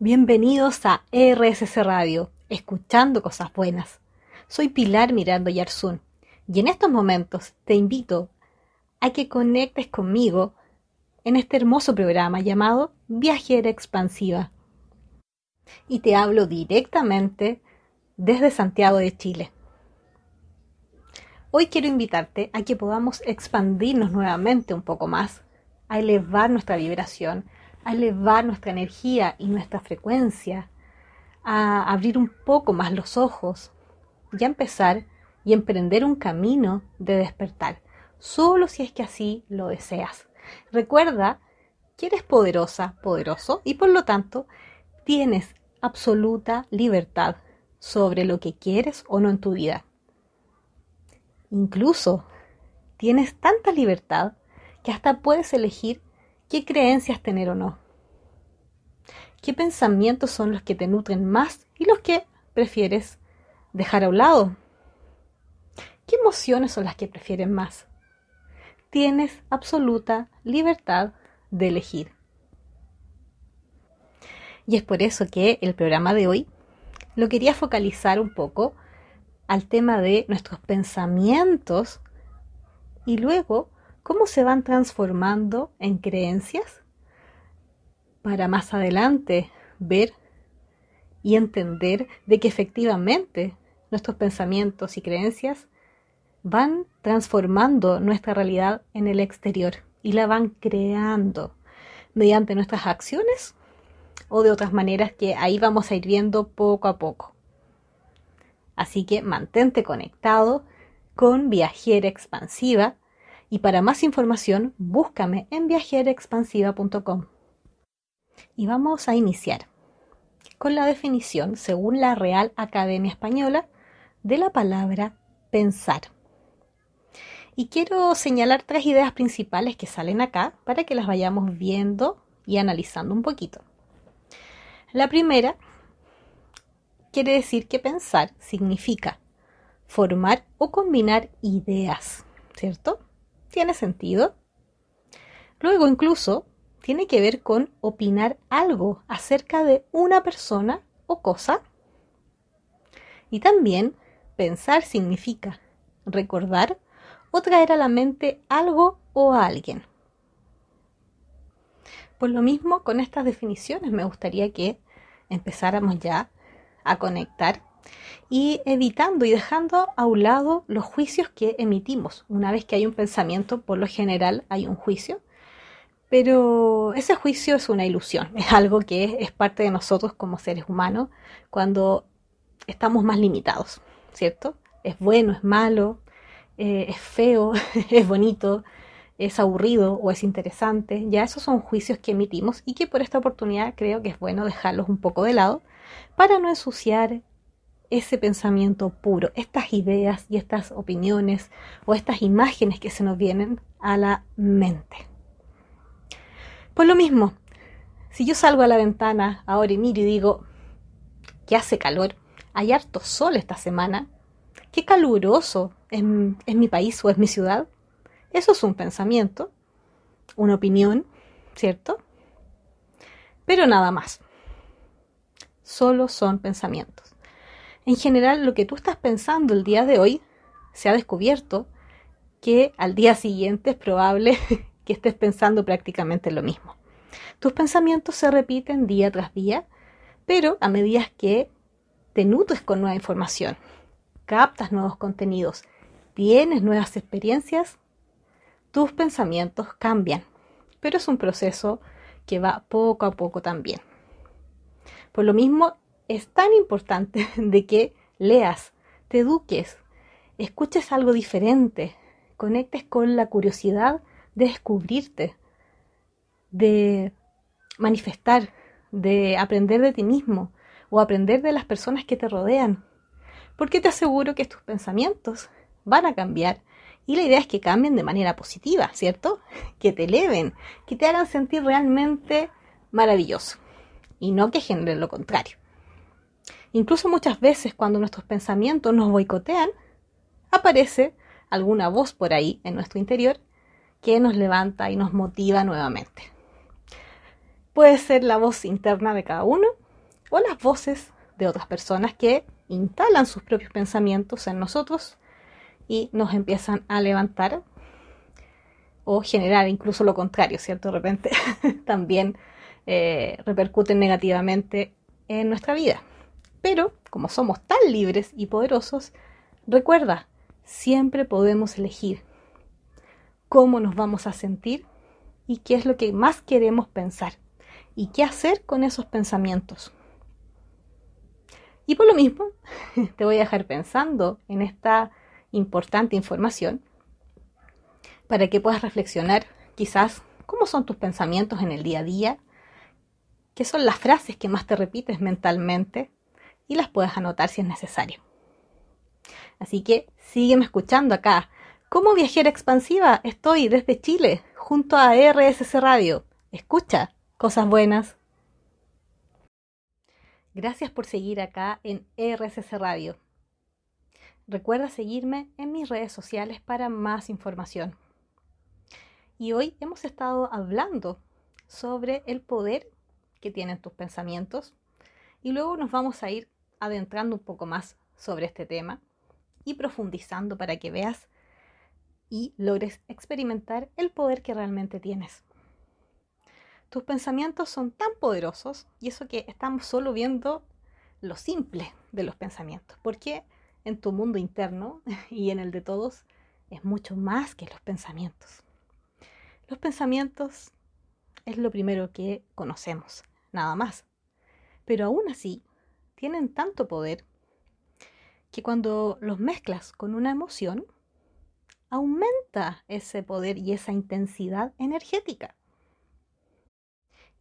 Bienvenidos a RSC Radio, escuchando cosas buenas. Soy Pilar Mirando Yarzún y en estos momentos te invito a que conectes conmigo en este hermoso programa llamado Viajera Expansiva. Y te hablo directamente desde Santiago de Chile. Hoy quiero invitarte a que podamos expandirnos nuevamente un poco más, a elevar nuestra vibración, a elevar nuestra energía y nuestra frecuencia, a abrir un poco más los ojos y a empezar y emprender un camino de despertar, solo si es que así lo deseas. Recuerda que eres poderosa, poderoso y por lo tanto tienes absoluta libertad sobre lo que quieres o no en tu vida. Incluso tienes tanta libertad que hasta puedes elegir qué creencias tener o no. ¿Qué pensamientos son los que te nutren más y los que prefieres dejar a un lado? ¿Qué emociones son las que prefieren más? Tienes absoluta libertad de elegir. Y es por eso que el programa de hoy lo quería focalizar un poco al tema de nuestros pensamientos y luego cómo se van transformando en creencias para más adelante ver y entender de que efectivamente nuestros pensamientos y creencias van transformando nuestra realidad en el exterior y la van creando mediante nuestras acciones o de otras maneras que ahí vamos a ir viendo poco a poco. Así que mantente conectado con Viajera Expansiva y para más información búscame en viajeraexpansiva.com. Y vamos a iniciar con la definición, según la Real Academia Española, de la palabra pensar. Y quiero señalar tres ideas principales que salen acá para que las vayamos viendo y analizando un poquito. La primera quiere decir que pensar significa formar o combinar ideas, ¿cierto? ¿Tiene sentido? Luego incluso tiene que ver con opinar algo acerca de una persona o cosa. Y también pensar significa recordar o traer a la mente algo o a alguien. Por lo mismo, con estas definiciones me gustaría que empezáramos ya a conectar y evitando y dejando a un lado los juicios que emitimos. Una vez que hay un pensamiento, por lo general hay un juicio pero ese juicio es una ilusión, es algo que es, parte de nosotros como seres humanos cuando estamos más limitados, ¿cierto? Es bueno, es malo, eh, es feo, es bonito, es aburrido o es interesante. Ya esos son juicios que emitimos y que por esta oportunidad creo que es bueno dejarlos un poco de lado para no ensuciar ese pensamiento puro, estas ideas y estas opiniones o estas imágenes que se nos vienen a la mente. Pues lo mismo, si yo salgo a la ventana ahora y miro y digo que hace calor, hay harto sol esta semana, qué caluroso es, es mi país o es mi ciudad, eso es un pensamiento, una opinión, ¿cierto? Pero nada más. Solo son pensamientos. En general, lo que tú estás pensando el día de hoy se ha descubierto que al día siguiente es probable que estés pensando prácticamente lo mismo. Tus pensamientos se repiten día tras día, pero a medida que te nutres con nueva información, captas nuevos contenidos, tienes nuevas experiencias, tus pensamientos cambian. Pero es un proceso que va poco a poco también. Por lo mismo, es tan importante de que leas, te eduques, escuches algo diferente, conectes con la curiosidad de descubrirte, de manifestar, de aprender de ti mismo o aprender de las personas que te rodean. Porque te aseguro que tus pensamientos van a cambiar y la idea es que cambien de manera positiva, ¿cierto? Que te eleven, que te hagan sentir realmente maravilloso y no que generen lo contrario. Incluso muchas veces cuando nuestros pensamientos nos boicotean, aparece alguna voz por ahí en nuestro interior que nos levanta y nos motiva nuevamente. Puede ser la voz interna de cada uno o las voces de otras personas que instalan sus propios pensamientos en nosotros y nos empiezan a levantar o generar incluso lo contrario, ¿cierto? De repente también eh, repercuten negativamente en nuestra vida. Pero como somos tan libres y poderosos, recuerda, siempre podemos elegir cómo nos vamos a sentir y qué es lo que más queremos pensar y qué hacer con esos pensamientos. Y por lo mismo, te voy a dejar pensando en esta importante información para que puedas reflexionar quizás cómo son tus pensamientos en el día a día, qué son las frases que más te repites mentalmente y las puedas anotar si es necesario. Así que sígueme escuchando acá. Como viajera expansiva estoy desde Chile junto a RSC Radio. Escucha cosas buenas. Gracias por seguir acá en RSC Radio. Recuerda seguirme en mis redes sociales para más información. Y hoy hemos estado hablando sobre el poder que tienen tus pensamientos y luego nos vamos a ir adentrando un poco más sobre este tema y profundizando para que veas y logres experimentar el poder que realmente tienes. Tus pensamientos son tan poderosos y eso que estamos solo viendo lo simple de los pensamientos, porque en tu mundo interno y en el de todos es mucho más que los pensamientos. Los pensamientos es lo primero que conocemos, nada más. Pero aún así, tienen tanto poder que cuando los mezclas con una emoción, aumenta ese poder y esa intensidad energética.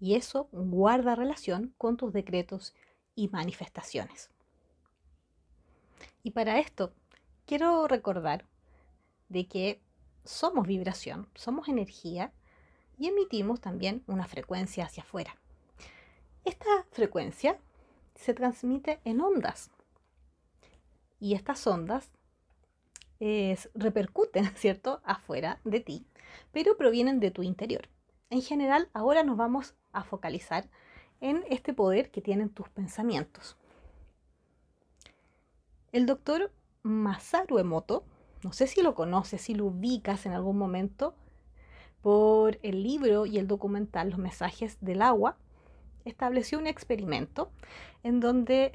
Y eso guarda relación con tus decretos y manifestaciones. Y para esto, quiero recordar de que somos vibración, somos energía y emitimos también una frecuencia hacia afuera. Esta frecuencia se transmite en ondas y estas ondas repercuten, ¿cierto?, afuera de ti, pero provienen de tu interior. En general, ahora nos vamos a focalizar en este poder que tienen tus pensamientos. El doctor Masaru Emoto no sé si lo conoces, si lo ubicas en algún momento, por el libro y el documental Los mensajes del agua, estableció un experimento en donde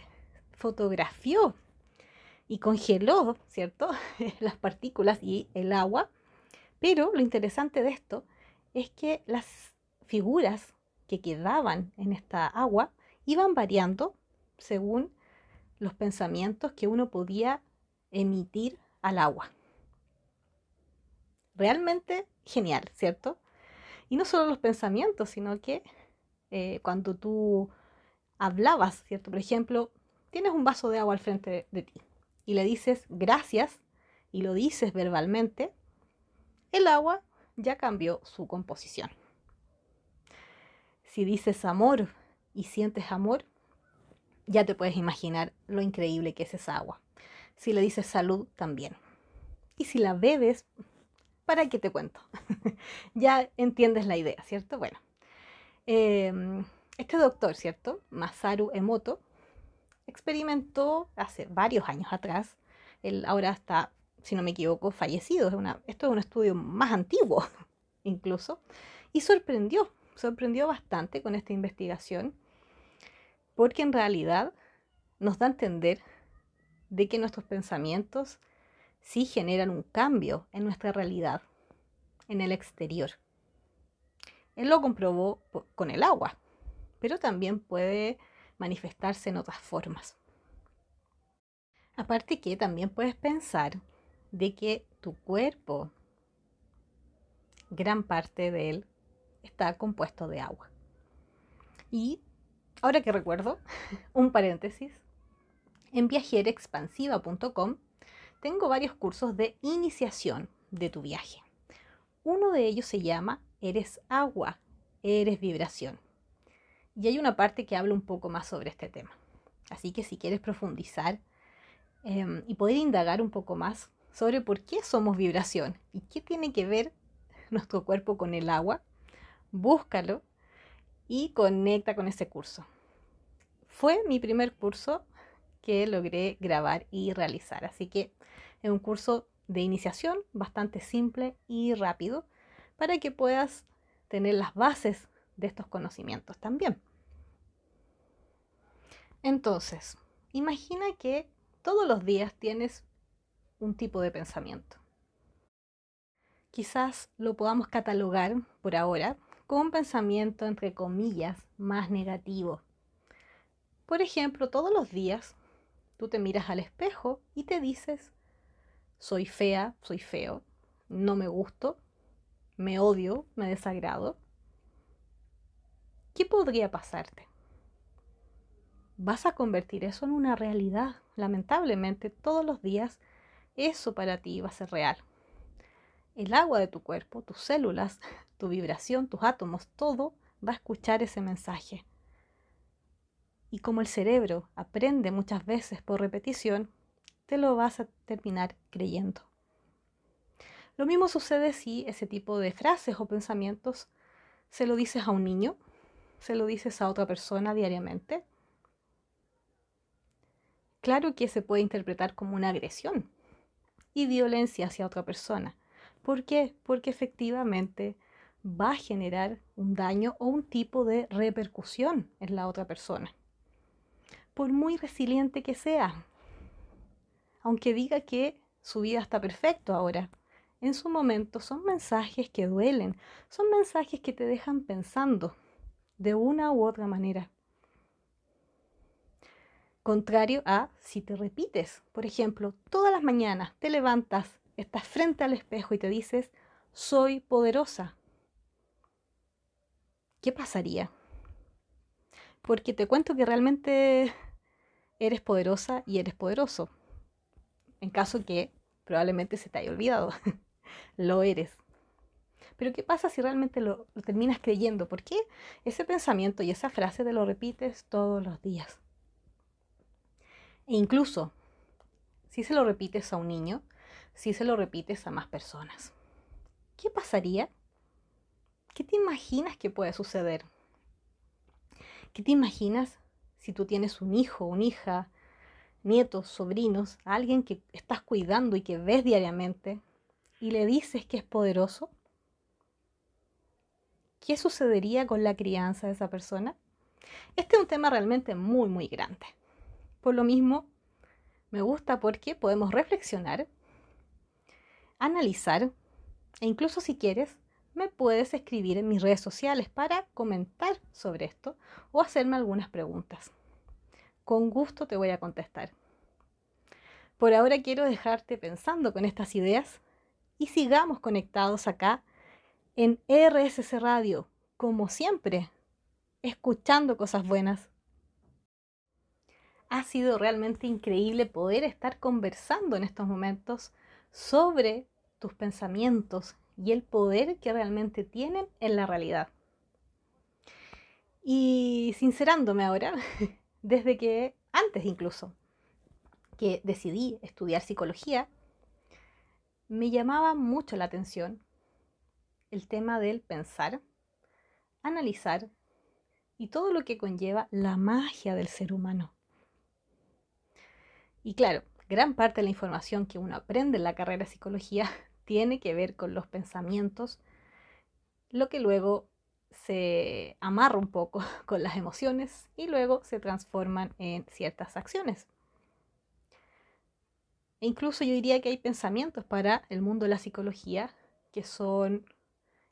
fotografió y congeló, ¿cierto?, las partículas y el agua. Pero lo interesante de esto es que las figuras que quedaban en esta agua iban variando según los pensamientos que uno podía emitir al agua realmente genial, ¿cierto? Y no solo los pensamientos, sino que eh, cuando tú hablabas, ¿cierto? Por ejemplo, tienes un vaso de agua al frente de, ti y le dices gracias y lo dices verbalmente, el agua ya cambió su composición. Si dices amor y sientes amor, ya te puedes imaginar lo increíble que es esa agua. Si le dices salud, también. Y si la bebes, ¿para qué te cuento? ya entiendes la idea, ¿cierto? Bueno, em, este doctor, ¿cierto? Masaru Emoto, experimentó hace varios años atrás, él ahora está, si no me equivoco, fallecido, esto es un estudio más antiguo incluso, y sorprendió, sorprendió bastante con esta investigación, porque en realidad nos da a entender de que nuestros pensamientos sí generan un cambio en nuestra realidad, en el exterior. Él lo comprobó con el agua, pero también puede manifestarse en otras formas. Aparte que también puedes pensar de que tu cuerpo, gran parte de él, está compuesto de agua. Y ahora que recuerdo, un paréntesis, en viajerexpansiva.com tengo varios cursos de iniciación de tu viaje. Uno de ellos se llama Eres agua, eres vibración. Y hay una parte que habla un poco más sobre este tema. Así que si quieres profundizar em, y poder indagar un poco más sobre por qué somos vibración y qué tiene que ver nuestro cuerpo con el agua, búscalo y conecta con ese curso. fue mi primer curso que logré grabar y realizar. Así que es un curso de iniciación bastante simple y rápido para que puedas tener las bases de estos conocimientos también. Entonces, imagina que todos los días tienes un tipo de pensamiento. Quizás lo podamos catalogar por ahora como un pensamiento entre comillas más negativo. Por ejemplo, todos los días tú te miras al espejo y te dices, soy fea, soy feo, no me gusto, me odio, me desagrado. ¿Qué podría pasarte? Vas a convertir eso en una realidad. Lamentablemente, todos los días eso para ti va a ser real. El agua de tu cuerpo, tus células, tu vibración, tus átomos, todo va a escuchar ese mensaje. Y como el cerebro aprende muchas veces por repetición, te lo vas a terminar creyendo. Lo mismo sucede si ese tipo de frases o pensamientos se lo dices a un niño, se lo dices a otra persona diariamente. Claro que se puede interpretar como una agresión y violencia hacia otra persona. ¿Por qué? Porque efectivamente va a generar un daño o un tipo de repercusión en la otra persona. Por muy resiliente que sea, aunque diga que su vida está perfecto ahora, en su momento son mensajes que duelen, son mensajes que te dejan pensando de una u otra manera. Contrario a si te repites, por ejemplo, todas las mañanas te levantas estás frente al espejo y te dices, soy poderosa, ¿qué pasaría? Porque te cuento que realmente eres poderosa y eres poderoso. En caso que probablemente se te haya olvidado, lo eres. Pero ¿qué pasa si realmente lo, terminas creyendo? ¿Por qué ese pensamiento y esa frase te lo repites todos los días? E incluso, si se lo repites a un niño, si se lo repites a más personas. ¿Qué pasaría? ¿Qué te imaginas que puede suceder? ¿Qué te imaginas si tú tienes un hijo, una hija, nietos, sobrinos, alguien que estás cuidando y que ves diariamente y le dices que es poderoso? ¿Qué sucedería con la crianza de esa persona? Este es un tema realmente muy, muy grande. Por lo mismo, me gusta porque podemos reflexionar analizar e incluso si quieres, me puedes escribir en mis redes sociales para comentar sobre esto o hacerme algunas preguntas. Con gusto te voy a contestar. Por ahora quiero dejarte pensando con estas ideas y sigamos conectados acá en RSC Radio, como siempre, escuchando cosas buenas. Ha sido realmente increíble poder estar conversando en estos momentos sobre tus pensamientos y el poder que realmente tienen en la realidad. Y sincerándome ahora, desde que antes incluso que decidí estudiar psicología, me llamaba mucho la atención el tema del pensar, analizar y todo lo que conlleva la magia del ser humano. Y claro, gran parte de la información que uno aprende en la carrera de psicología tiene que ver con los pensamientos, lo que luego se amarra un poco con las emociones y luego se transforman en ciertas acciones. E incluso yo diría que hay pensamientos para el mundo de la psicología que son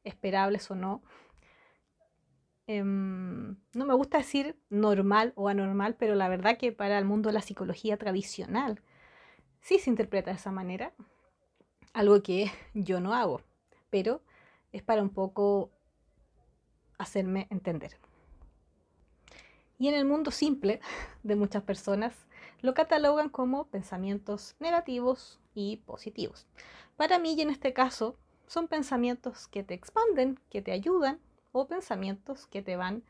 esperables o no. Em, no me gusta decir normal o anormal, pero la verdad que para el mundo de la psicología tradicional sí se interpreta de esa manera, algo que yo no hago, pero es para un poco hacerme entender. Y en el mundo simple de muchas personas lo catalogan como pensamientos negativos y positivos. Para mí y en este caso son pensamientos que te expanden, que te ayudan o pensamientos que te van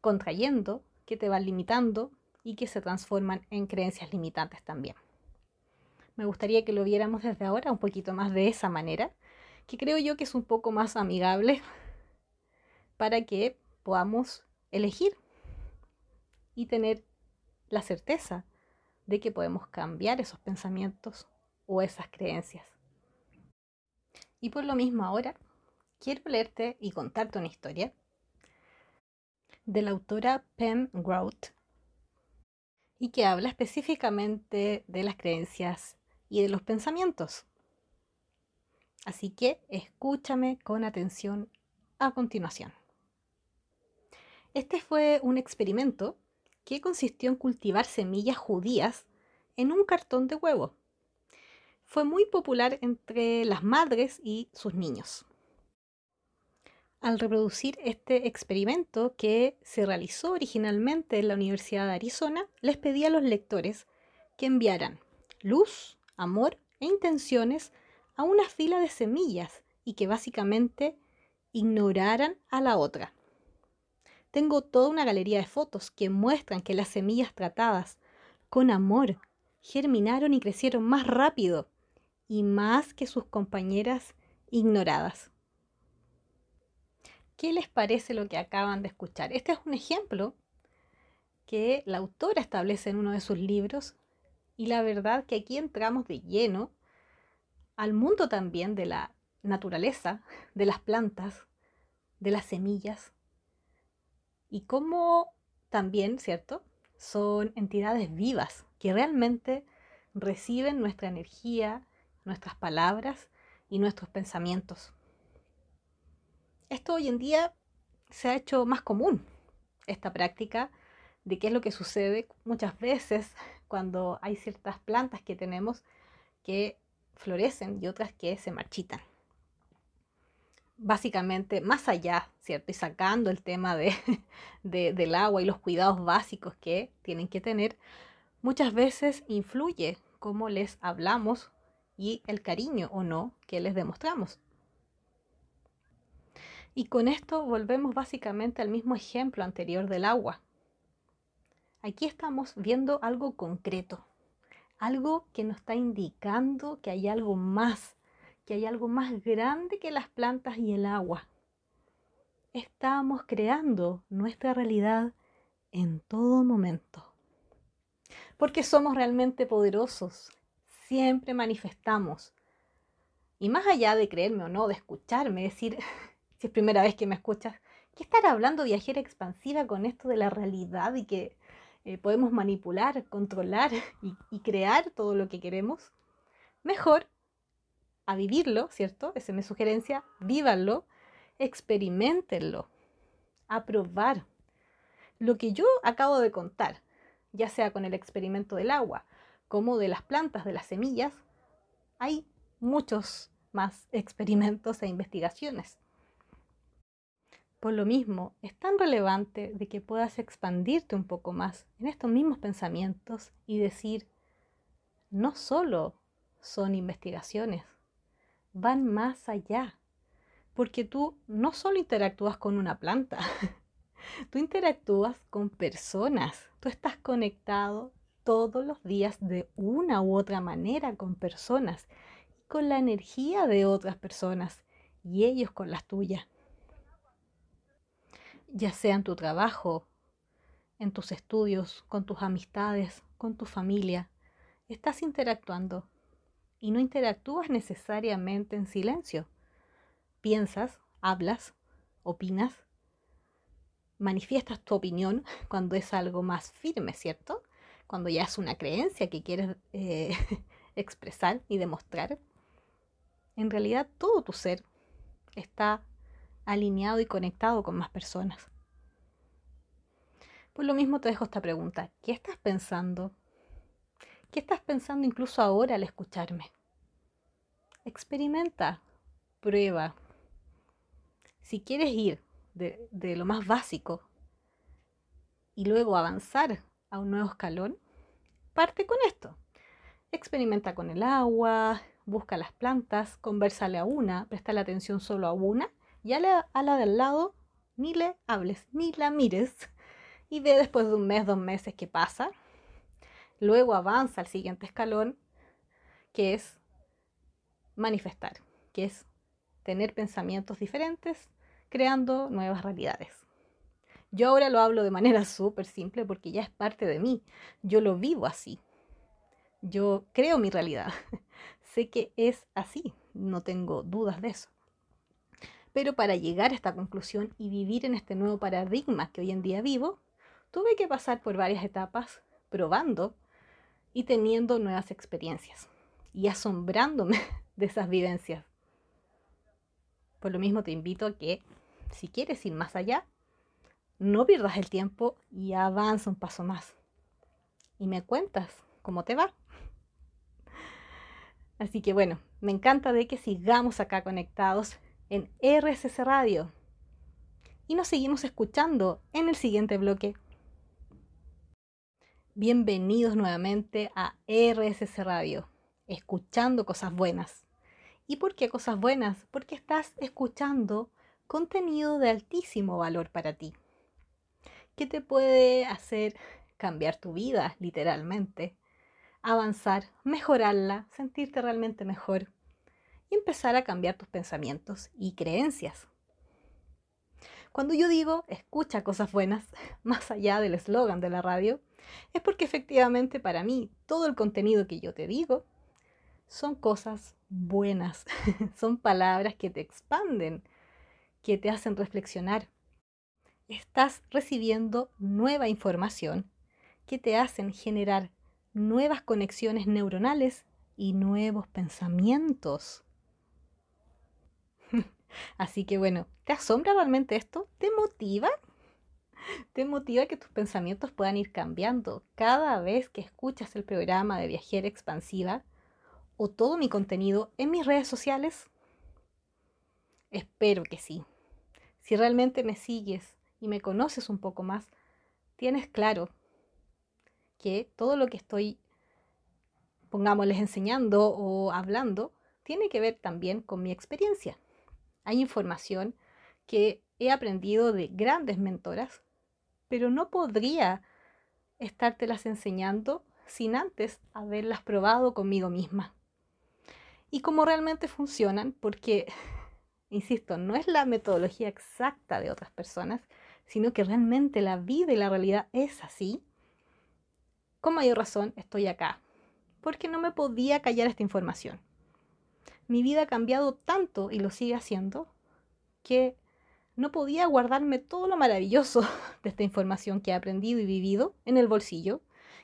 contrayendo, que te van limitando y que se transforman en creencias limitantes también. Me gustaría que lo viéramos desde ahora un poquito más de esa manera, que creo yo que es un poco más amigable para que podamos elegir y tener la certeza de que podemos cambiar esos pensamientos o esas creencias. Y por lo mismo ahora quiero leerte y contarte una historia de la autora Pam Grout y que habla específicamente de las creencias y de los pensamientos. Así que escúchame con atención a continuación. Este fue un experimento que consistió en cultivar semillas judías en un cartón de huevo. Fue muy popular entre las madres y sus niños. Al reproducir este experimento que se realizó originalmente en la Universidad de Arizona, les pedí a los lectores que enviaran luz, amor e intenciones a una fila de semillas y que básicamente ignoraran a la otra. Tengo toda una galería de fotos que muestran que las semillas tratadas con amor germinaron y crecieron más rápido y más que sus compañeras ignoradas. ¿Qué les parece lo que acaban de escuchar? Este es un ejemplo que la autora establece en uno de sus libros y la verdad que aquí entramos de lleno al mundo también de la naturaleza, de las plantas, de las semillas y cómo también, ¿cierto? Son entidades vivas que realmente reciben nuestra energía, nuestras palabras y nuestros pensamientos. Esto hoy en día se ha hecho más común, esta práctica de qué es lo que sucede muchas veces cuando hay ciertas plantas que tenemos que florecen y otras que se marchitan. Básicamente, más allá, ¿cierto? Y sacando el tema de, del agua y los cuidados básicos que tienen que tener, muchas veces influye cómo les hablamos y el cariño o no que les demostramos. Y con esto volvemos básicamente al mismo ejemplo anterior del agua. Aquí estamos viendo algo concreto, algo que nos está indicando que hay algo más, que hay algo más grande que las plantas y el agua. Estamos creando nuestra realidad en todo momento. Porque somos realmente poderosos, siempre manifestamos. Y más allá de creerme o no, de escucharme, decir, si es primera vez que me escuchas, ¿qué estar hablando viajera expansiva con esto de la realidad y que eh, podemos manipular, controlar y, crear todo lo que queremos, mejor a vivirlo, ¿cierto? Esa es mi sugerencia, vívanlo, experimentenlo, a probar. Lo que yo acabo de contar, ya sea con el experimento del agua como de las plantas, de las semillas, hay muchos más experimentos e investigaciones. Por lo mismo, es tan relevante de que puedas expandirte un poco más en estos mismos pensamientos y decir, no solo son investigaciones, van más allá, porque tú no solo interactúas con una planta, tú interactúas con personas, tú estás conectado todos los días de una u otra manera con personas y con la energía de otras personas y ellos con las tuyas. Ya sea en tu trabajo, en tus estudios, con tus amistades, con tu familia, estás interactuando y no interactúas necesariamente en silencio. Piensas, hablas, opinas, manifiestas tu opinión cuando es algo más firme, ¿cierto? Cuando ya es una creencia que quieres eh, expresar y demostrar. En realidad todo tu ser está alineado y conectado con más personas. Por lo mismo te dejo esta pregunta. ¿Qué estás pensando? ¿Qué estás pensando incluso ahora al escucharme? Experimenta, prueba. Si quieres ir de, lo más básico y luego avanzar a un nuevo escalón, parte con esto. Experimenta con el agua, busca las plantas, conversale a una, presta la atención solo a una y a la, a la del lado ni le hables, ni la mires y ve después de un mes, dos meses qué pasa. Luego avanza al siguiente escalón, que es manifestar, que es tener pensamientos diferentes, creando nuevas realidades. Yo ahora lo hablo de manera súper simple porque ya es parte de mí. Yo lo vivo así. Yo creo mi realidad. sé que es así. No tengo dudas de eso. Pero para llegar a esta conclusión y vivir en este nuevo paradigma que hoy en día vivo, tuve que pasar por varias etapas probando y teniendo nuevas experiencias y asombrándome de esas vivencias. Por lo mismo te invito a que, si quieres ir más allá, no pierdas el tiempo y avanza un paso más. Y me cuentas cómo te va. Así que bueno, me encanta de que sigamos acá conectados en RSS Radio. Y nos seguimos escuchando en el siguiente bloque. Bienvenidos nuevamente a RSS Radio, escuchando cosas buenas. ¿Y por qué cosas buenas? Porque estás escuchando contenido de altísimo valor para ti, que te puede hacer cambiar tu vida, literalmente, avanzar, mejorarla, sentirte realmente mejor y empezar a cambiar tus pensamientos y creencias. Cuando yo digo escucha cosas buenas, más allá del eslogan de la radio, es porque efectivamente para mí todo el contenido que yo te digo son cosas buenas, son palabras que te expanden, que te hacen reflexionar. Estás recibiendo nueva información que te hacen generar nuevas conexiones neuronales y nuevos pensamientos. Así que bueno, ¿te asombra realmente esto? ¿Te motiva? ¿Te motiva que tus pensamientos puedan ir cambiando cada vez que escuchas el programa de Viajera Expansiva o todo mi contenido en mis redes sociales? Espero que sí. Si realmente me sigues y me conoces un poco más, tienes claro que todo lo que estoy, pongámosles, enseñando o hablando, tiene que ver también con mi experiencia. Hay información que he aprendido de grandes mentoras, pero no podría estártelas enseñando sin antes haberlas probado conmigo misma. Y cómo realmente funcionan, porque, insisto, no es la metodología exacta de otras personas, sino que realmente la vida y la realidad es así. Con mayor razón estoy acá, porque no me podía callar esta información mi vida ha cambiado tanto y lo sigue haciendo que no podía guardarme todo lo maravilloso de esta información que he aprendido y vivido en el bolsillo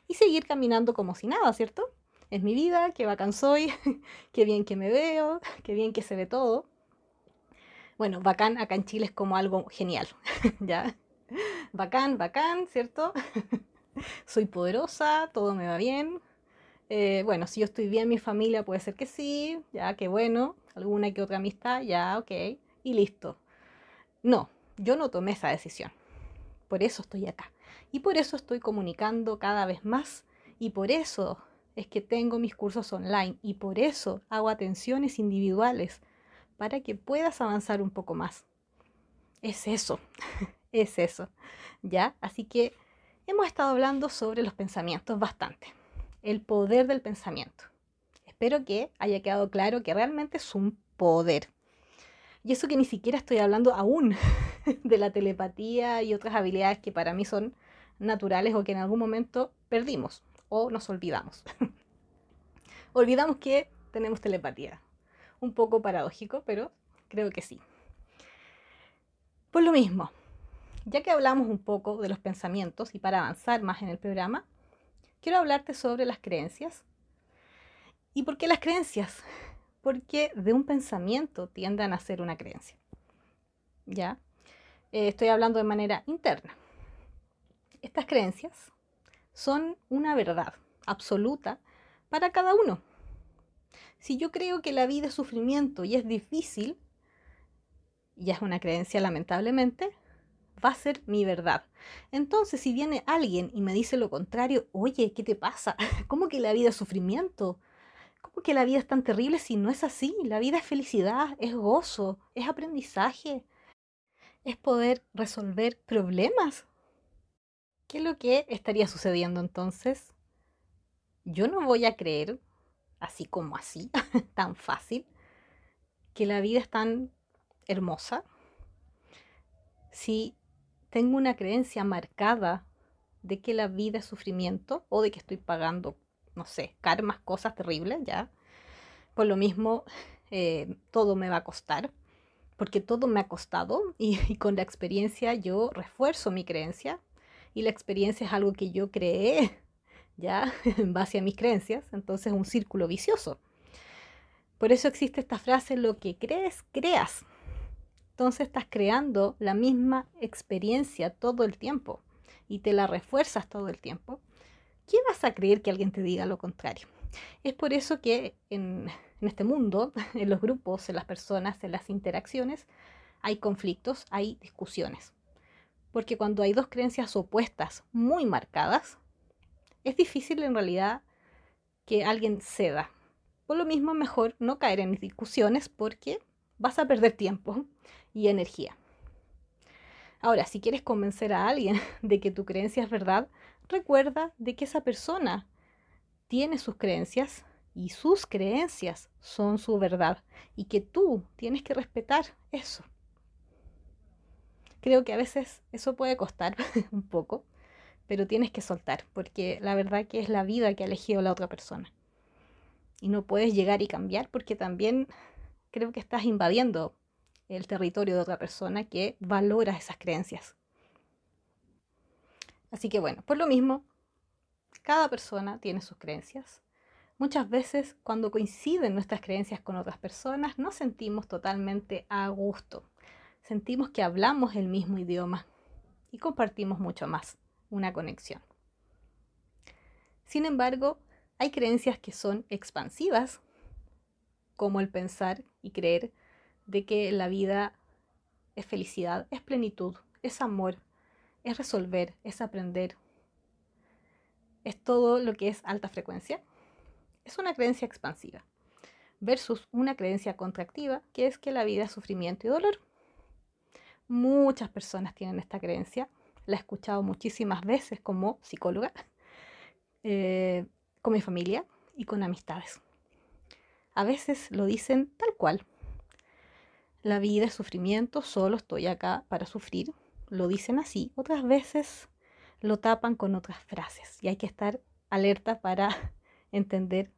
y seguir caminando como si nada, ¿cierto? Es mi vida, qué bacán soy, qué bien que me veo, qué bien que se ve todo. Bueno, bacán acá en Chile es como algo genial, ¿ya? Bacán, bacán, ¿cierto? soy poderosa, todo me va bien, eh, bueno, si yo estoy bien, mi familia puede ser que sí, ya que bueno, alguna que otra amistad, ya, ok, y listo. No, yo no tomé esa decisión. Por eso estoy acá. Y por eso estoy comunicando cada vez más. Y por eso es que tengo mis cursos online. Y por eso hago atenciones individuales para que puedas avanzar un poco más. Es eso, es eso. ¿Ya? Así que hemos estado hablando sobre los pensamientos bastante el poder del pensamiento. Espero que haya quedado claro que realmente es un poder. Y eso que ni siquiera estoy hablando aún de la telepatía y otras habilidades que para mí son naturales o que en algún momento perdimos o nos olvidamos. olvidamos que tenemos telepatía. Un poco paradójico, pero creo que sí. Por lo mismo, ya que hablamos un poco de los pensamientos y para avanzar más en el programa, quiero hablarte sobre las creencias. ¿Y por qué las creencias? Porque de un pensamiento tienden a ser una creencia. ¿Ya? Eh, estoy hablando de manera interna. Estas creencias son una verdad absoluta para cada uno. Si yo creo que la vida es sufrimiento y es difícil, y es una creencia lamentablemente, va a ser mi verdad. Entonces, si viene alguien y me dice lo contrario, oye, ¿qué te pasa? ¿Cómo que la vida es sufrimiento? ¿Cómo que la vida es tan terrible si no es así? La vida es felicidad, es gozo, es aprendizaje, es poder resolver problemas. ¿Qué es lo que estaría sucediendo entonces? Yo no voy a creer, así como así, tan fácil, que la vida es tan hermosa si tengo una creencia marcada de que la vida es sufrimiento o de que estoy pagando, no sé, karmas, cosas terribles, ya. Por lo mismo, eh, todo me va a costar, porque todo me ha costado y, con la experiencia yo refuerzo mi creencia y la experiencia es algo que yo creé, ya, en base a mis creencias, entonces es un círculo vicioso. Por eso existe esta frase, lo que crees, creas. Entonces estás creando la misma experiencia todo el tiempo y te la refuerzas todo el tiempo. ¿Qué vas a creer que alguien te diga lo contrario? Es por eso que en, en este mundo, en los grupos, en las personas, en las interacciones, hay conflictos, hay discusiones. Porque cuando hay dos creencias opuestas muy marcadas, es difícil en realidad que alguien ceda, por lo mismo, mejor no caer en discusiones porque vas a perder tiempo y energía. Ahora, si quieres convencer a alguien de que tu creencia es verdad, recuerda de que esa persona tiene sus creencias y sus creencias son su verdad y que tú tienes que respetar eso. Creo que a veces eso puede costar un poco, pero tienes que soltar porque la verdad que es la vida que ha elegido la otra persona y no puedes llegar y cambiar porque también creo que estás invadiendo el territorio de otra persona que valora esas creencias. Así que bueno, por lo mismo, cada persona tiene sus creencias. Muchas veces cuando coinciden nuestras creencias con otras personas nos sentimos totalmente a gusto. Sentimos que hablamos el mismo idioma y compartimos mucho más, una conexión. Sin embargo, hay creencias que son expansivas, como el pensar y creer de que la vida es felicidad, es plenitud, es amor, es resolver, es aprender, es todo lo que es alta frecuencia. Es una creencia expansiva versus una creencia contractiva, que es que la vida es sufrimiento y dolor. Muchas personas tienen esta creencia, la he escuchado muchísimas veces como psicóloga. Eh, con mi familia y con amistades. A veces lo dicen tal cual. La vida es sufrimiento, solo estoy acá para sufrir. Lo dicen así. Otras veces lo tapan con otras frases y hay que estar alerta para entender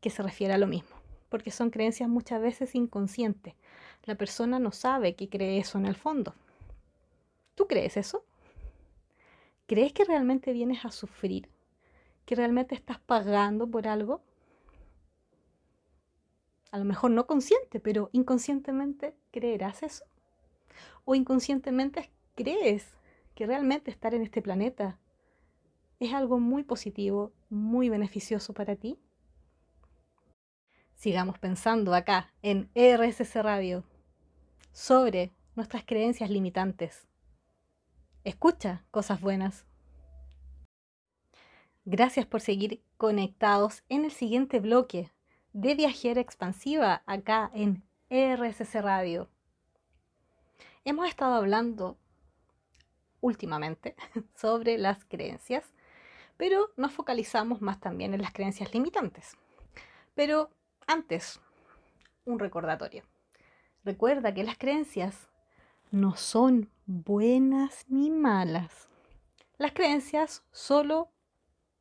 que se refiere a lo mismo, porque son creencias muchas veces inconscientes. La persona no sabe que cree eso en el fondo. ¿Tú crees eso? ¿Crees que realmente vienes a sufrir que realmente estás pagando por algo. A lo mejor no consciente, pero inconscientemente creerás eso. O inconscientemente crees que realmente estar en este planeta es algo muy positivo, muy beneficioso para ti. Sigamos pensando acá en RSC Radio sobre nuestras creencias limitantes. Escucha cosas buenas. Gracias por seguir conectados en el siguiente bloque de Viajera Expansiva acá en RSC Radio. Hemos estado hablando últimamente sobre las creencias, pero nos focalizamos más también en las creencias limitantes. Pero antes, un recordatorio. Recuerda que las creencias no son buenas ni malas. Las creencias solo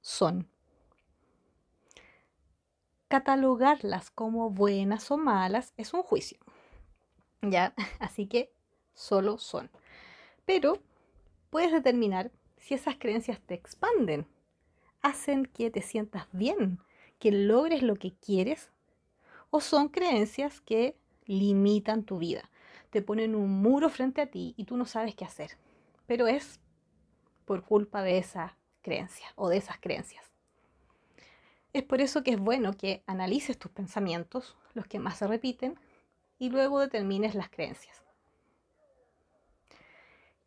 son. Catalogarlas como buenas o malas es un juicio. ¿Ya? Así que solo son. Pero puedes determinar si esas creencias te expanden, hacen que te sientas bien, que logres lo que quieres, o son creencias que limitan tu vida, te ponen un muro frente a ti y tú no sabes qué hacer. Pero es por culpa de esa creencia o de esas creencias. Es por eso que es bueno que analices tus pensamientos, los que más se repiten, y luego determines las creencias.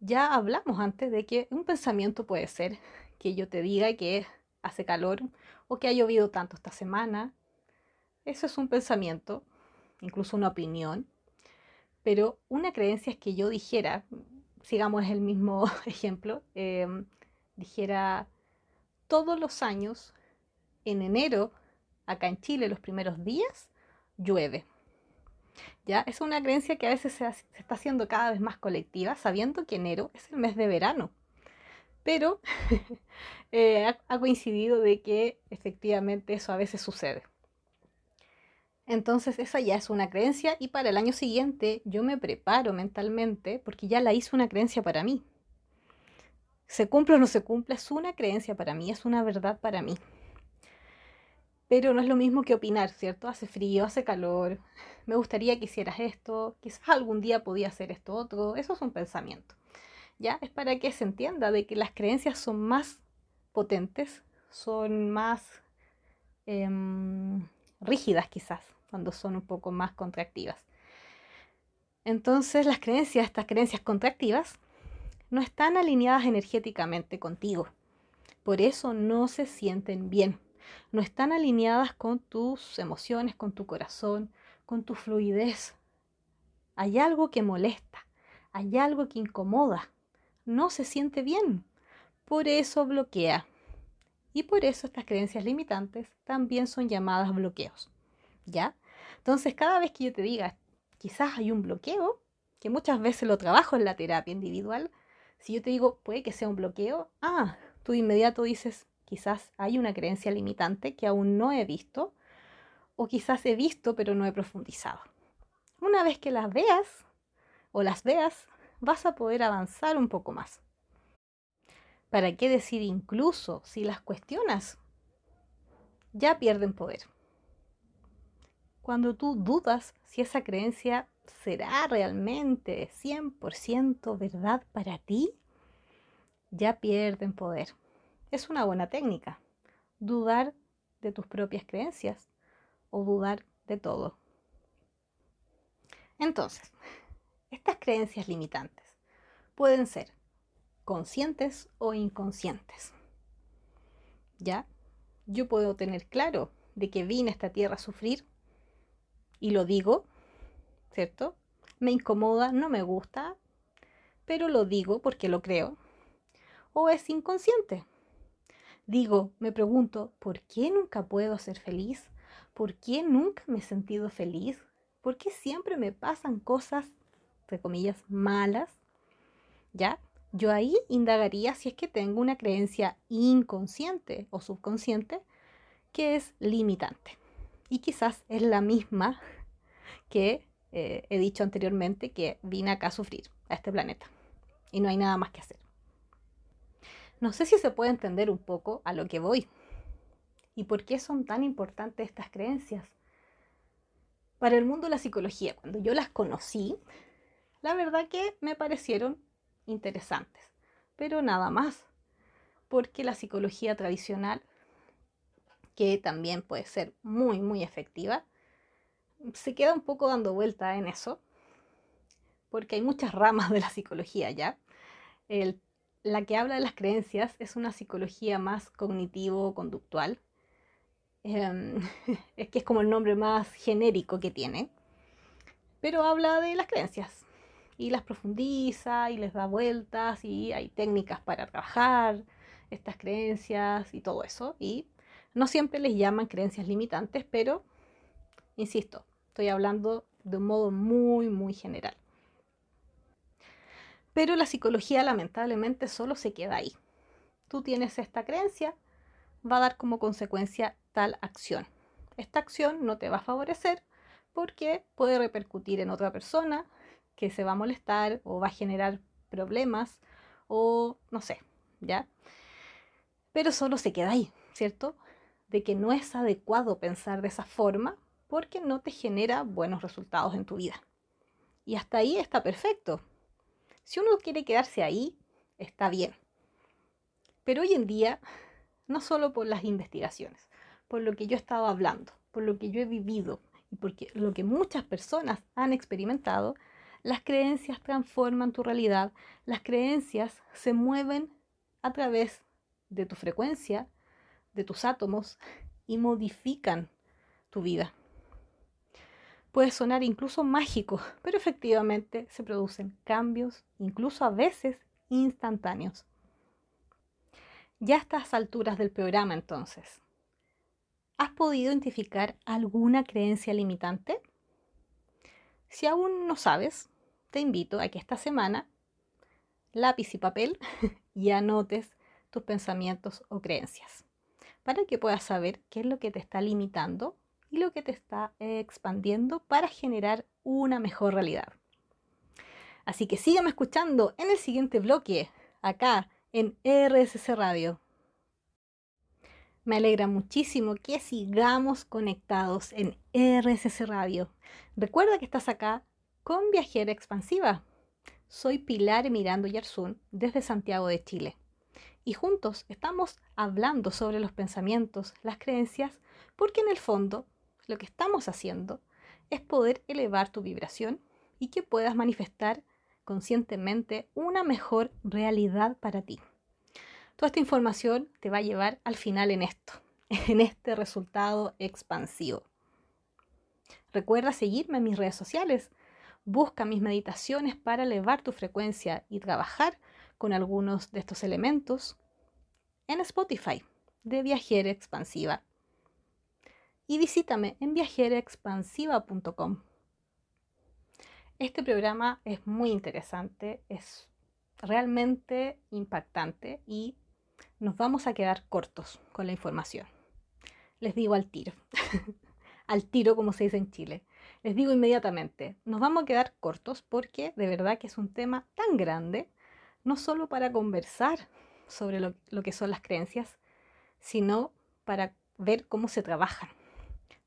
Ya hablamos antes de que un pensamiento puede ser que yo te diga que hace calor o que ha llovido tanto esta semana. Eso es un pensamiento, incluso una opinión. Pero una creencia es que yo dijera, sigamos el mismo ejemplo, eh, dijera, todos los años, en enero, acá en Chile, los primeros días, llueve. ¿Ya? Es una creencia que a veces se, está haciendo cada vez más colectiva, sabiendo que enero es el mes de verano. Pero eh, ha, ha coincidido de que efectivamente eso a veces sucede. Entonces esa ya es una creencia y para el año siguiente yo me preparo mentalmente porque ya la hice una creencia para mí. Se cumple o no se cumple, es una creencia para mí, es una verdad para mí. Pero no es lo mismo que opinar, ¿cierto? Hace frío, hace calor, me gustaría que hicieras esto, quizás algún día podía hacer esto otro, eso es un pensamiento. ¿Ya? Es para que se entienda de que las creencias son más potentes, son más eh, rígidas quizás, cuando son un poco más contractivas. Entonces las creencias, estas creencias contractivas, no están alineadas energéticamente contigo. Por eso no se sienten bien. No están alineadas con tus emociones, con tu corazón, con tu fluidez. Hay algo que molesta, hay algo que incomoda. No se siente bien. Por eso bloquea. Y por eso estas creencias limitantes también son llamadas bloqueos. ¿Ya? Entonces, cada vez que yo te diga, quizás hay un bloqueo, que muchas veces lo trabajo en la terapia individual, si yo te digo, puede que sea un bloqueo, ah, tú de inmediato dices, quizás hay una creencia limitante que aún no he visto, o quizás he visto pero no he profundizado. Una vez que las veas o las veas, vas a poder avanzar un poco más. ¿Para qué decir incluso si las cuestionas? Ya pierden poder. Cuando tú dudas si esa creencia será realmente 100% verdad para ti, ya pierden poder. Es una buena técnica. Dudar de tus propias creencias o dudar de todo. Entonces, estas creencias limitantes pueden ser conscientes o inconscientes. ¿Ya? Yo puedo tener claro de que vine a esta tierra a sufrir y lo digo, ¿cierto? Me incomoda, no me gusta, pero lo digo porque lo creo. O es inconsciente. Digo, me pregunto, ¿por qué nunca puedo ser feliz? ¿Por qué nunca me he sentido feliz? ¿Por qué siempre me pasan cosas, entre comillas, malas? ¿Ya? yo ahí indagaría si es que tengo una creencia inconsciente o subconsciente que es limitante. Y quizás es la misma que eh, he dicho anteriormente que vine acá a sufrir, a este planeta. Y no hay nada más que hacer. No sé si se puede entender un poco a lo que voy. ¿Y por qué son tan importantes estas creencias? Para el mundo de la psicología, cuando yo las conocí, la verdad que me parecieron interesantes, pero nada más, porque la psicología tradicional, que también puede ser muy, muy efectiva, se queda un poco dando vuelta en eso, porque hay muchas ramas de la psicología ya. La que habla de las creencias es una psicología más cognitivo-conductual, em, es que es como el nombre más genérico que tiene, pero habla de las creencias, y las profundiza y les da vueltas y hay técnicas para trabajar estas creencias y todo eso. Y no siempre les llaman creencias limitantes, pero, insisto, estoy hablando de un modo muy, muy general. Pero la psicología lamentablemente solo se queda ahí. Tú tienes esta creencia, va a dar como consecuencia tal acción. Esta acción no te va a favorecer porque puede repercutir en otra persona, que se va a molestar o va a generar problemas o no sé, ¿ya? Pero solo se queda ahí, ¿cierto? De que no es adecuado pensar de esa forma porque no te genera buenos resultados en tu vida. Y hasta ahí está perfecto. Si uno quiere quedarse ahí, está bien. Pero hoy en día, no solo por las investigaciones, por lo que yo he estado hablando, por lo que yo he vivido y porque lo que muchas personas han experimentado, las creencias transforman tu realidad. Las creencias se mueven a través de tu frecuencia, de tus átomos y modifican tu vida. Puede sonar incluso mágico, pero efectivamente se producen cambios, incluso a veces instantáneos. Ya a estas alturas del programa entonces, ¿has podido identificar alguna creencia limitante? Si aún no sabes, te invito a que esta semana, lápiz y papel, y anotes tus pensamientos o creencias, para que puedas saber qué es lo que te está limitando y lo que te está expandiendo para generar una mejor realidad. Así que sígueme escuchando en el siguiente bloque, acá en RSC Radio. Me alegra muchísimo que sigamos conectados en RSC Radio. Recuerda que estás acá con Viajera Expansiva. Soy Pilar Mirando Yarzún desde Santiago de Chile. Y juntos estamos hablando sobre los pensamientos, las creencias, porque en el fondo lo que estamos haciendo es poder elevar tu vibración y que puedas manifestar conscientemente una mejor realidad para ti. Toda esta información te va a llevar al final en esto, en este resultado expansivo. Recuerda seguirme en mis redes sociales. Busca mis meditaciones para elevar tu frecuencia y trabajar con algunos de estos elementos en Spotify de Viajera Expansiva. Y visítame en viajeraexpansiva.com. Este programa es muy interesante, es realmente impactante y nos vamos a quedar cortos con la información. Les digo al tiro, al tiro como se dice en Chile. Les digo inmediatamente, nos vamos a quedar cortos porque de verdad que es un tema tan grande, no solo para conversar sobre lo, lo que son las creencias, sino para ver cómo se trabajan.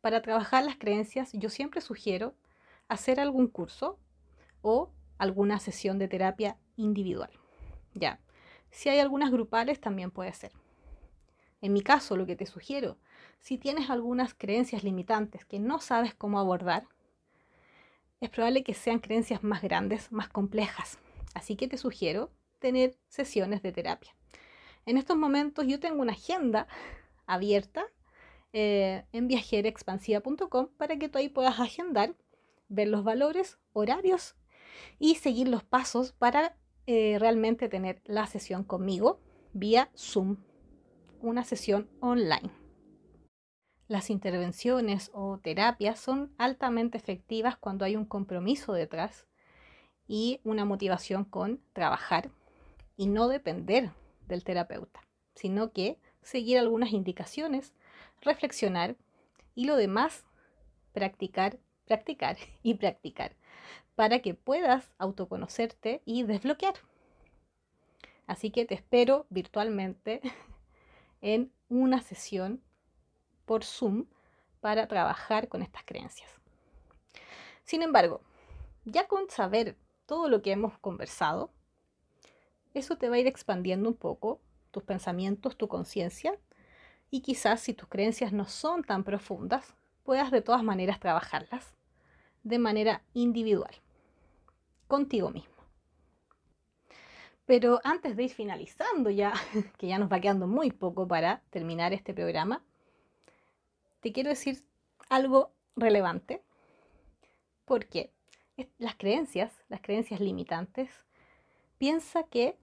Para trabajar las creencias yo siempre sugiero hacer algún curso o alguna sesión de terapia individual. Ya, si hay algunas grupales, también puede ser. En mi caso, lo que te sugiero, si tienes algunas creencias limitantes que no sabes cómo abordar, es probable que sean creencias más grandes, más complejas. Así que te sugiero tener sesiones de terapia. En estos momentos yo tengo una agenda abierta eh, en viajerexpansiva.com para que tú ahí puedas agendar, ver los valores, horarios y seguir los pasos para eh, realmente tener la sesión conmigo vía Zoom, una sesión online. Las intervenciones o terapias son altamente efectivas cuando hay un compromiso detrás y una motivación con trabajar y no depender del terapeuta, sino que seguir algunas indicaciones, reflexionar y lo demás practicar, practicar y practicar para que puedas autoconocerte y desbloquear. Así que te espero virtualmente en una sesión por Zoom para trabajar con estas creencias. Sin embargo, ya con saber todo lo que hemos conversado, eso te va a ir expandiendo un poco tus pensamientos, tu conciencia, y quizás si tus creencias no son tan profundas, puedas de todas maneras trabajarlas de manera individual contigo mismo. Pero antes de ir finalizando ya, que ya nos va quedando muy poco para terminar este programa, te quiero decir algo relevante, porque las creencias, las creencias limitantes, piensa que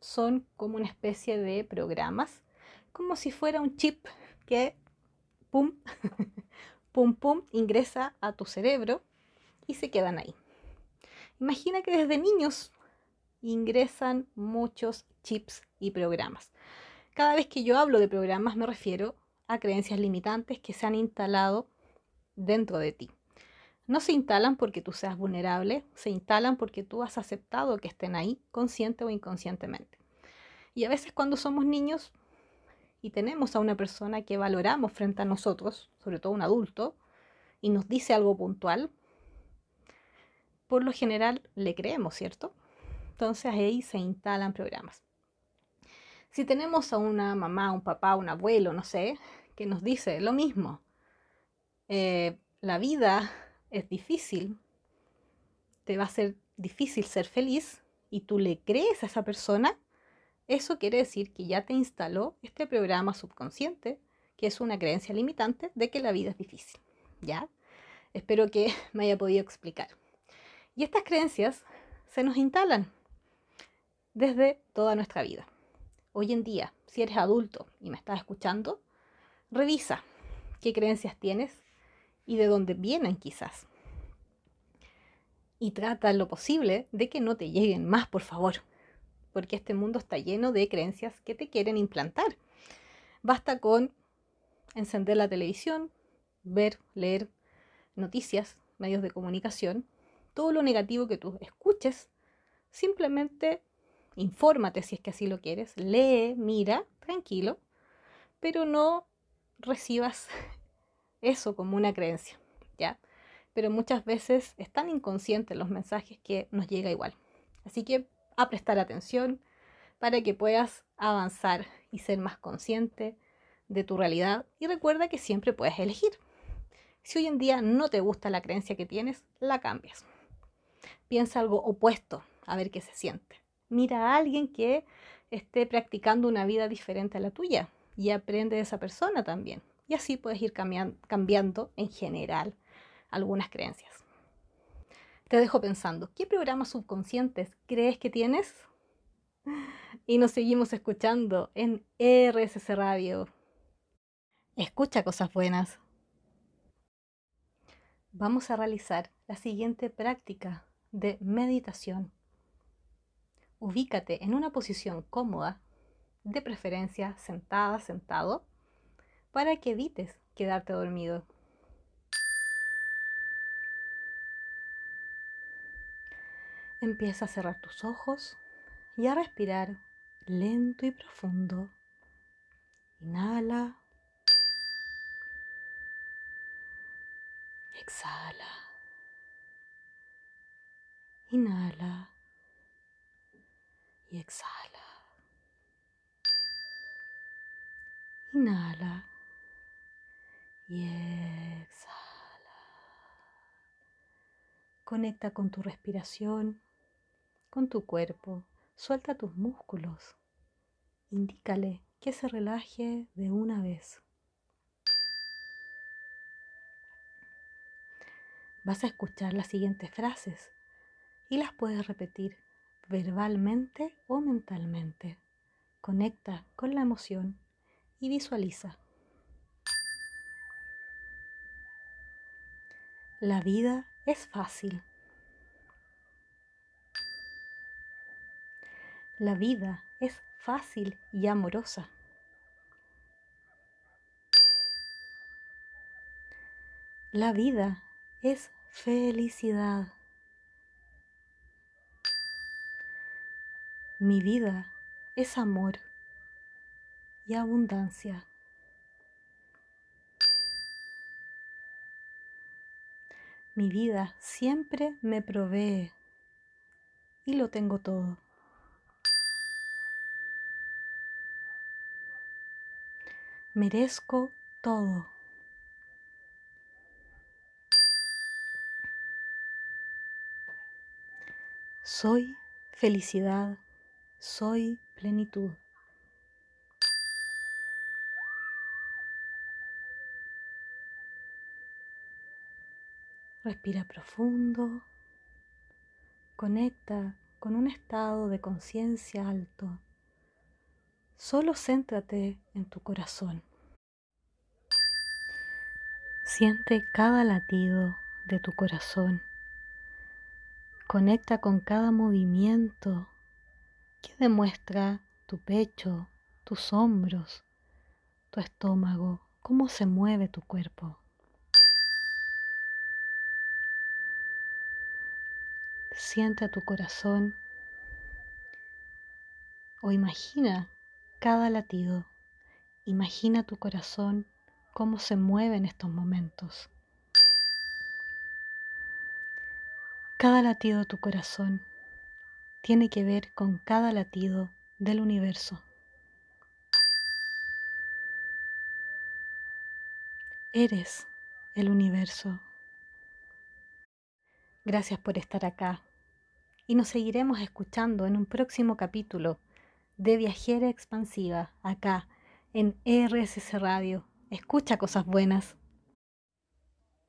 son como una especie de programas, como si fuera un chip que, pum, pum, pum, ingresa a tu cerebro y se quedan ahí. Imagina que desde niños ingresan muchos chips y programas. Cada vez que yo hablo de programas me refiero a creencias limitantes que se han instalado dentro de ti. No se instalan porque tú seas vulnerable, se instalan porque tú has aceptado que estén ahí, consciente o inconscientemente. Y a veces cuando somos niños y tenemos a una persona que valoramos frente a nosotros, sobre todo un adulto, y nos dice algo puntual, por lo general le creemos, ¿cierto? Entonces ahí se instalan programas. Si tenemos a una mamá, un papá, un abuelo, no sé, que nos dice lo mismo, eh, la vida es difícil, te va a ser difícil ser feliz y tú le crees a esa persona, eso quiere decir que ya te instaló este programa subconsciente, que es una creencia limitante de que la vida es difícil. ¿Ya? Espero que me haya podido explicar. Y estas creencias se nos instalan desde toda nuestra vida. Hoy en día, si eres adulto y me estás escuchando, revisa qué creencias tienes y de dónde vienen quizás. y trata lo posible de que no te lleguen más, por favor, porque este mundo está lleno de creencias que te quieren implantar. Basta con encender la televisión, ver, leer noticias, medios de comunicación, todo lo negativo que tú escuches, simplemente infórmate si es que así lo quieres, lee, mira, tranquilo, pero no recibas eso como una creencia, ¿ya? Pero muchas veces es tan inconsciente los mensajes que nos llega igual. Así que a prestar atención para que puedas avanzar y ser más consciente de tu realidad y recuerda que siempre puedes elegir. Si hoy en día no te gusta la creencia que tienes, la cambias. Piensa algo opuesto, a ver qué se siente. Mira a alguien que esté practicando una vida diferente a la tuya y aprende de esa persona también. Y así puedes ir cambiando en general algunas creencias. Te dejo pensando, ¿qué programas subconscientes crees que tienes? Y nos seguimos escuchando en RSC Radio. Escucha cosas buenas. Vamos a realizar la siguiente práctica de meditación. Ubícate en una posición cómoda, de preferencia sentada, sentado, para que evites quedarte dormido. Empieza a cerrar tus ojos y a respirar lento y profundo. Inhala. Exhala. Inhala. Y exhala. Inhala. Y exhala. Conecta con tu respiración con tu cuerpo. Suelta tus músculos. Indícale que se relaje de una vez. Vas a escuchar las siguientes frases y las puedes repetir verbalmente o mentalmente. Conecta con la emoción y visualiza. La vida es fácil. La vida es fácil y amorosa. La vida es felicidad. Mi vida es amor y abundancia. Mi vida siempre me provee y lo tengo todo. Merezco todo. Soy felicidad, soy plenitud. Respira profundo, conecta con un estado de conciencia alto. Solo céntrate en tu corazón. Siente cada latido de tu corazón. Conecta con cada movimiento que demuestra tu pecho, tus hombros, tu estómago, cómo se mueve tu cuerpo. Siente a tu corazón o imagina cada latido. Imagina tu corazón cómo se mueve en estos momentos. Cada latido de tu corazón tiene que ver con cada latido del universo. Eres el universo. Gracias por estar acá y nos seguiremos escuchando en un próximo capítulo de Viajera Expansiva, acá en RSC Radio. Escucha cosas buenas.